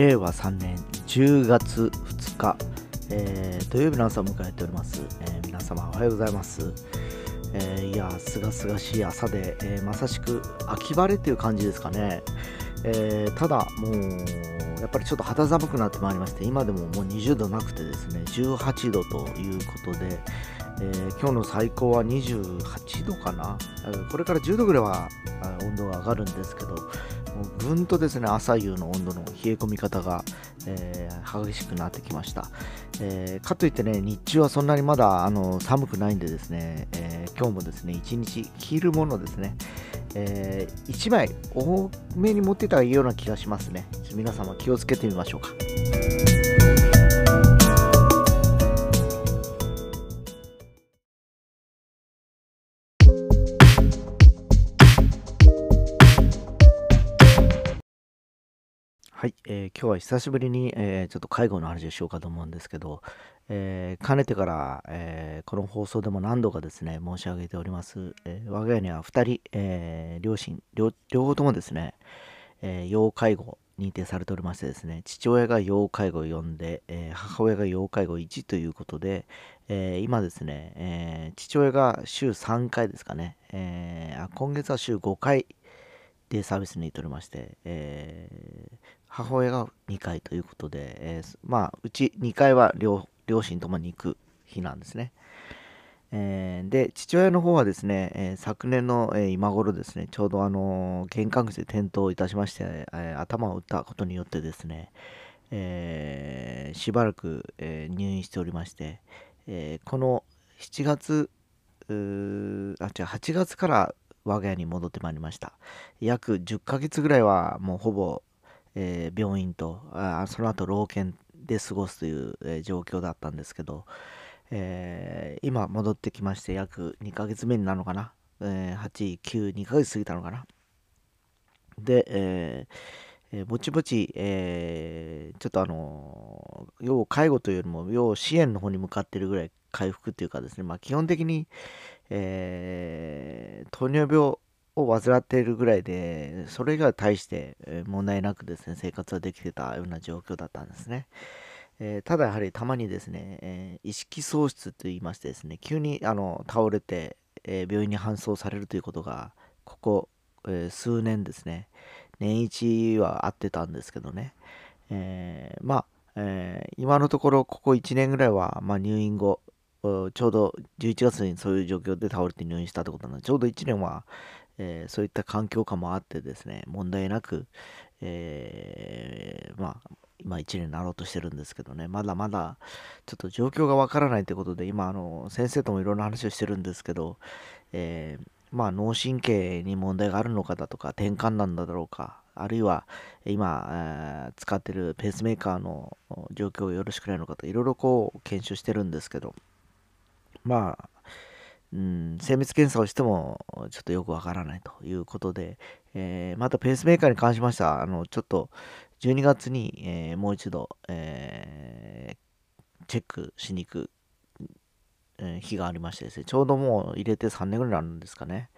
令和3年10月2日、えー、土曜日の朝を迎えております、えー皆様おはようございます、えーいやすがすがしい朝で、えーまさしく秋晴れっていう感じですかね、えーただもうやっぱりちょっと肌寒くなってまいりまして今でももう20度なくてですね18度ということで、えー今日の最高は28度かな。これから10度ぐらいは温度が上がるんですけどもうぐんとですね朝夕の温度の冷え込み方が、えー激しくなってきました、えーかといってね日中はそんなにまだあの寒くないんでですね、えー今日もですね一日着るものですね、え1枚多めに持ってたらいいような気がしますね。皆様気をつけてみましょうか。はい、えー今日は久しぶりに、えーちょっと介護の話をしようかと思うんですけど、えーかねてから、えこの放送でも何度かですね申し上げております、え我が家には2人、え両親両方ともですね、え要介護認定されておりましてですね父親が要介護4で、え母親が要介護1ということで、え今ですね、え父親が週3回ですかね、えーあ今月は週5回デイサービスに行っておりまして、えー母親が2回ということで、えーまあうち2回は両親ともに行く日なんですね。えーで父親の方はですね、えー昨年の、今頃ですねちょうどあの玄関口で転倒いたしまして、え頭を打ったことによってですね、えしばらく、え入院しておりまして、えこの7月あ違う8月から我が家に戻ってまいりました約10ヶ月ぐらいはもうほぼ、えー病院とあその後老犬で過ごすという、えー状況だったんですけど、えー今戻ってきまして約2ヶ月目になるのかな、えー、8、9、2ヶ月過ぎたのかな？で、ええーぼちぼち、えーちょっとあの要介護というよりも要支援の方に向かってるぐらい回復っていうかですね、まあ、基本的に、えー糖尿病を患っているぐらいでそれ以外は大してえ問題なくですね生活はできてたような状況だったんですね。えーただやはりたまにですね、えー意識喪失と言いましてですね急にあの倒れて、えー病院に搬送されるということがここ、えー数年ですね年一はあってたんですけどね、えーまあ、えー今のところここ1年ぐらいは、まあ、入院後ちょうど11月にそういう状況で倒れて入院したってことなのでちょうど1年は、えーそういった環境下もあってですね問題なく、えーまあ今1年になろうとしてるんですけどね。まだまだちょっと状況がわからないってことで今あの先生ともいろんな話をしてるんですけど、えーまあ脳神経に問題があるのかだとか転換なんだろうかあるいは今、えー使ってるペースメーカーの状況がよろしくないのかといろいろこう検証してるんですけどまあうん、精密検査をしてもちょっとよくわからないということで、えーまたペースメーカーに関しましてはあのちょっと12月に、えーもう一度、えーチェックしに行く、日がありましてですねちょうどもう入れて3年ぐらいになるんですかね、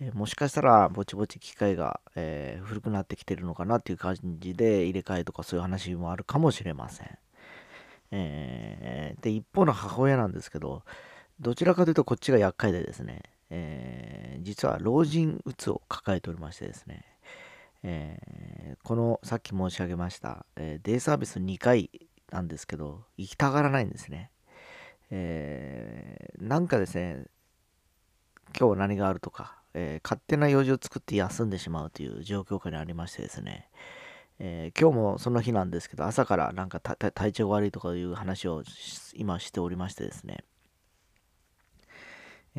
えもしかしたらぼちぼち機械が、え古くなってきてるのかなっていう感じで入れ替えとかそういう話もあるかもしれません、えで一方の母親なんですけどどちらかというとこっちが厄介でですね、えー実は老人うつを抱えておりましてですね、えーこのさっき申し上げました、えーデイサービス2回なんですけど行きたがらないんですね、えーなんかですね今日何があるとか、えー勝手な用事を作って休んでしまうという状況下にありましてですね、えー今日もその日なんですけど朝からなんか体調が悪いとかいう話を今しておりましてですね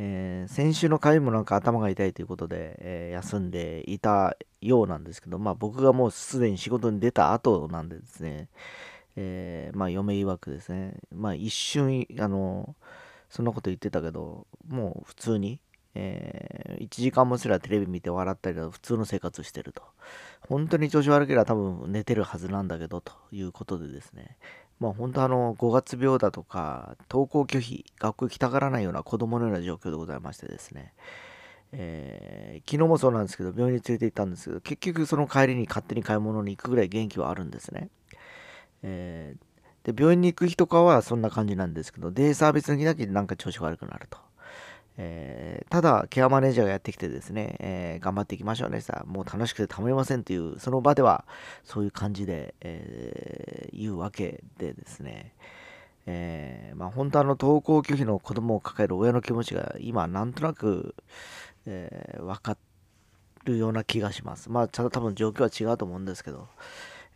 えー先週の火曜もなんか頭が痛いということで、えー休んでいたようなんですけど、まあ、僕がもうすでに仕事に出た後なんでですね、えーまあ、嫁曰くですね、まあ、一瞬あのそんなこと言ってたけどもう普通に、え1時間もすらテレビ見て笑ったりだと普通の生活してると。本当に調子悪ければ多分寝てるはずなんだけどということでですねまあ本当あの5月病だとか登校拒否学校行きたがらないような子供のような状況でございましてですね、えー、昨日もそうなんですけど、病院に連れて行ったんですけど、結局その帰りに勝手に買い物に行くぐらい元気はあるんですね。えー、で病院に行く日とかはそんな感じなんですけど、デイサービスの日だけなんか調子悪くなると。えー、ただ、ケアマネージャーがやってきてですね、えー、頑張っていきましょうねさ、もう楽しくてたまりませんという、その場ではそういう感じで、えー、言うわけでですね、え、まあ、本当あの登校拒否の子供を抱える親の気持ちが今なんとなく、えー、分かるような気がします。まあ、ただ多分状況は違うと思うんですけど、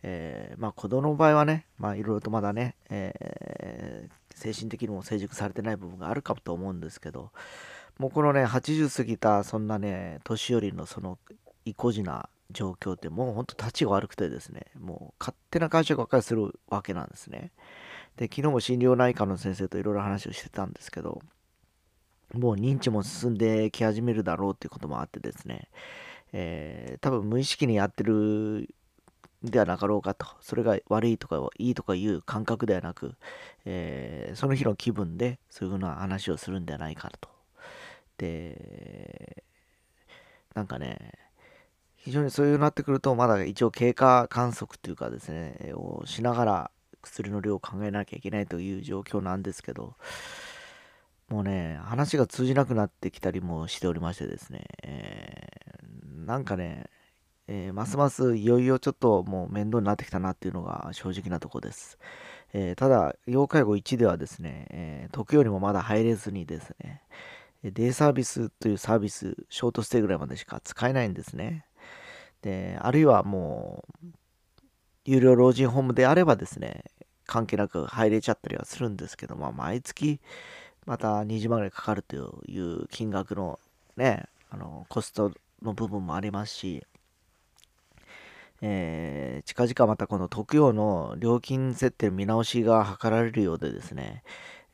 え、まあ、子供の場合はね、まあ、いろいろとまだね、え、精神的にも成熟されてない部分があるかと思うんですけど、もうこのね、80過ぎた、そんなね、年寄りのその、意固地な状況って、もうほんと立ちが悪くてですね、もう勝手な解釈ばっかりするわけなんですね。で、昨日も心療内科の先生といろいろ話をしてたんですけど、もう認知も進んでき始めるだろうっていうこともあってですね、えー、多分無意識にやってるではなかろうかと、それが悪いとかいいとかいう感覚ではなく、えー、その日の気分でそういうふうな話をするんではないかと。で、なんかね、非常にそういうなってくると、まだ一応経過観測というかですね、をしながら薬の量を考えなきゃいけないという状況なんですけど、もうね、話が通じなくなってきたりもしておりましてですね、えー、なんかね、えー、ますますいよいよちょっともう面倒になってきたなっていうのが正直なとこです。えー、ただ、要介護1ではですね、えー、時よりもまだ入れずにですね、デイサービスというサービス、ショートステイぐらいまでしか使えないんですね。で、あるいはもう、有料老人ホームであればですね、関係なく入れちゃったりはするんですけど、まあ、毎月また20万ぐらいかかるという金額のね、あの、コストの部分もありますし、えー、近々またこの特養の料金設定見直しが図られるようでですね、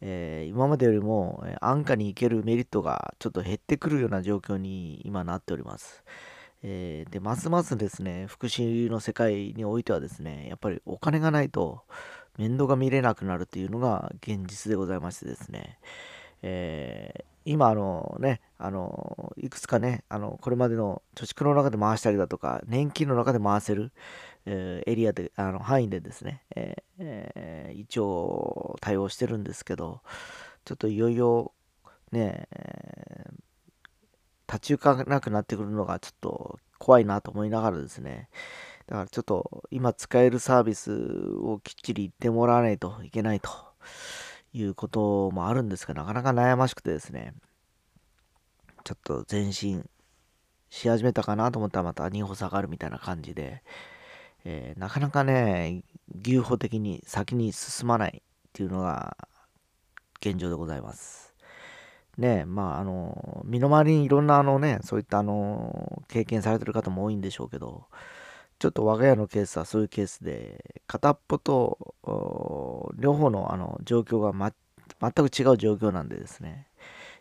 えー、今までよりも安価に行けるメリットがちょっと減ってくるような状況に今なっております。えー、で、ますますですね、福祉の世界においてはですね、やっぱりお金がないと面倒が見れなくなるというのが現実でございましてですね、えー、今あのね、あの、いくつかね、あの、これまでの貯蓄の中で回したりだとか、年金の中で回せる、え、エリアで、あの、範囲でですね、えー、一応対応してるんですけど、ちょっといよいよね、立ち行かなくなってくるのがちょっと怖いなと思いながらですね、だからちょっと今使えるサービスをきっちり言ってもらわないといけないということもあるんですが、なかなか悩ましくてですね、ちょっと前進し始めたかなと思ったらまた2歩下がるみたいな感じで、えー、なかなかね、牛歩的に先に進まないっていうのが現状でございます。ね、まあ、あの、身の回りにいろんなあのね、そういったあの、経験されてる方も多いんでしょうけど、ちょっと我が家のケースはそういうケースで、片っぽと、両方のあの状況が、ま、全く違う状況なんでですね、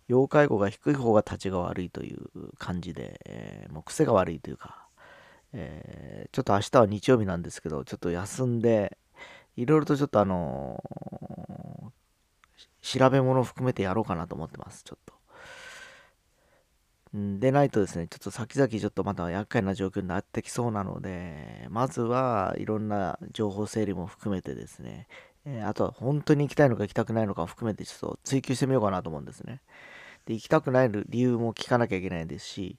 要介護が低い方が立ちが悪いという感じで、えー、もう癖が悪いというか、えー、ちょっと明日は日曜日なんですけど、ちょっと休んで、いろいろとちょっとあのー、調べ物を含めてやろうかなと思ってます、ちょっと。でないとですね、ちょっと先々ちょっとまた厄介な状況になってきそうなので、まずはいろんな情報整理も含めてですね、えー、あとは本当に行きたいのか行きたくないのかを含めてちょっと追求してみようかなと思うんですね。で、行きたくない理由も聞かなきゃいけないですし、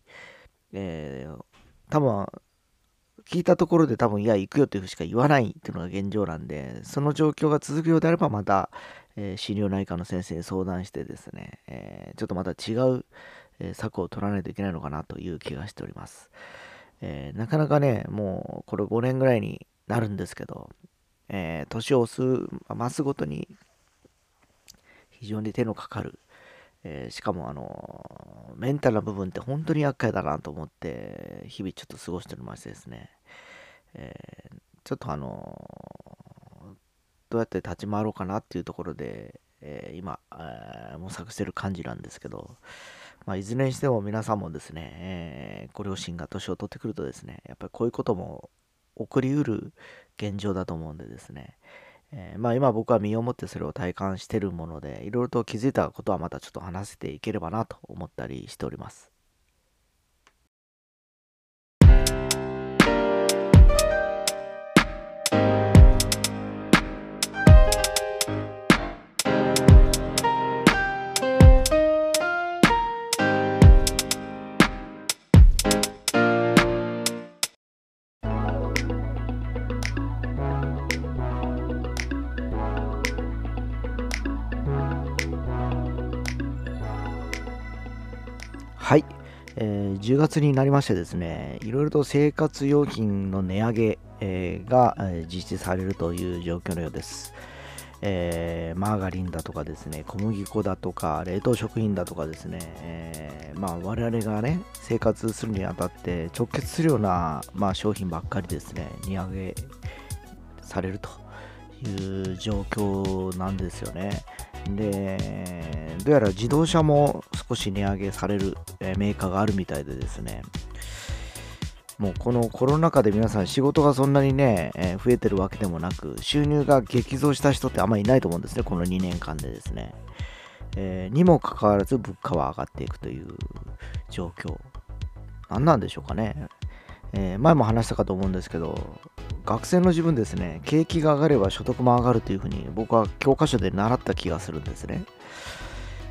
えー、多分、聞いたところで多分、いや、行くよっていうふうしか言わないっていうのが現状なんで、その状況が続くようであれば、また、えー、心療内科の先生に相談してですね、えー、ちょっとまた違う、え策を取らないといけないのかなという気がしております。えー、なかなかね、もうこれ5年ぐらいになるんですけど、えー、年をす、増すごとに非常に手のかかる、えー、しかもあの、メンタルな部分って本当に厄介だなと思って、日々ちょっと過ごしておりましてですね、えちょっとあのどうやって立ち回ろうかなっていうところで、え今、え模索してる感じなんですけど、まあ、いずれにしても皆さんもですね、え、ご両親が年を取ってくるとですね、やっぱりこういうことも起こりうる現状だと思うんでですね、えー、まあ今僕は身をもってそれを体感してるもので、いろいろと気づいたことはまたちょっと話せていければなと思ったりしております。10月になりましてですね、いろいろと生活用品の値上げ、が、実施されるという状況のようです。えー、マーガリンだとかですね、小麦粉だとか、冷凍食品だとかですね、えー、まあ、我々がね、生活するにあたって直結するような、まあ、商品ばっかりですね、値上げされるという状況なんですよね。で、どうやら自動車も少し値上げされるメーカーがあるみたいでですね、もうこのコロナ禍で皆さん仕事がそんなにね、え増えてるわけでもなく、収入が激増した人ってあんまりいないと思うんですね、この2年間でですね。えー、にもかかわらず物価は上がっていくという状況。何なんでしょうかね。えー、前も話したかと思うんですけど、学生の自分ですね、景気が上がれば所得も上がるというふうに僕は教科書で習った気がするんですね。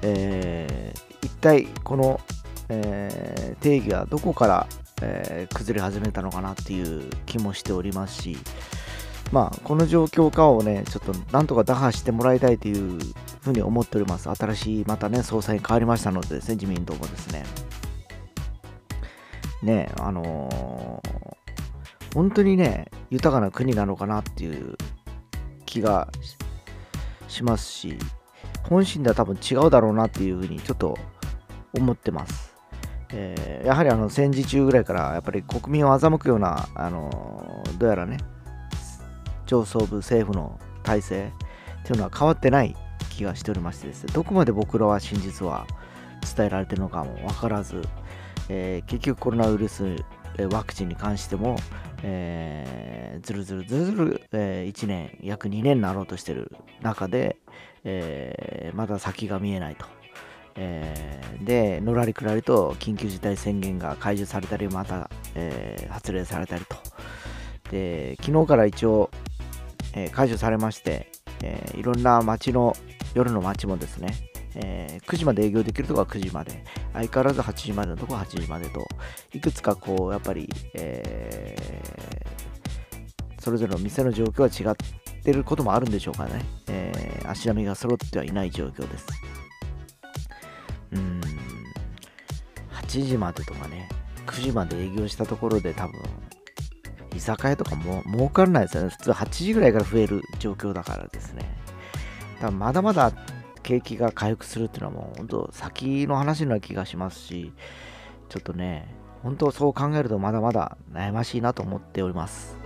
えー、一体この、えー、定義はどこから、えー、崩れ始めたのかなっていう気もしておりますし、まあ、この状況下をね、ちょっとなんとか打破してもらいたいというふうに思っております。新しい、またね、総裁に変わりましたのでですね、自民党もですね。ね、あのー、本当にね、豊かな国なのかなっていう気がしますし、本心では多分違うだろうなっていうふうにちょっと思ってます。えー、やはりあの戦時中ぐらいからやっぱり国民を欺くような、あの、どうやらね、上層部政府の体制っていうのは変わってない気がしておりましてですね、どこまで僕らは真実は伝えられてるのかも分からず、えー、結局コロナウイルスワクチンに関しても、えー、ずるずるずるずる、えー、1年、約2年になろうとしてる中で、えー、まだ先が見えないと。えー、で、のらりくらりと緊急事態宣言が解除されたり、また、えー、発令されたりと。で、昨日から一応、えー、解除されまして、え、いろんな街の、夜の街もですね、えー、9時まで営業できるとこは9時まで、相変わらず8時までのとこは8時までと、いくつかこう、やっぱり、えー、それぞれの店の状況は違ってることもあるんでしょうかね。えー、足並みが揃ってはいない状況です。うん、8時までとかね、9時まで営業したところで多分、居酒屋とかも儲からないですよね。普通8時ぐらいから増える状況だからですね。多分まだまだ景気が回復するっていうのはもう本当先の話な気がしますし、ちょっとね、本当そう考えるとまだまだ悩ましいなと思っております。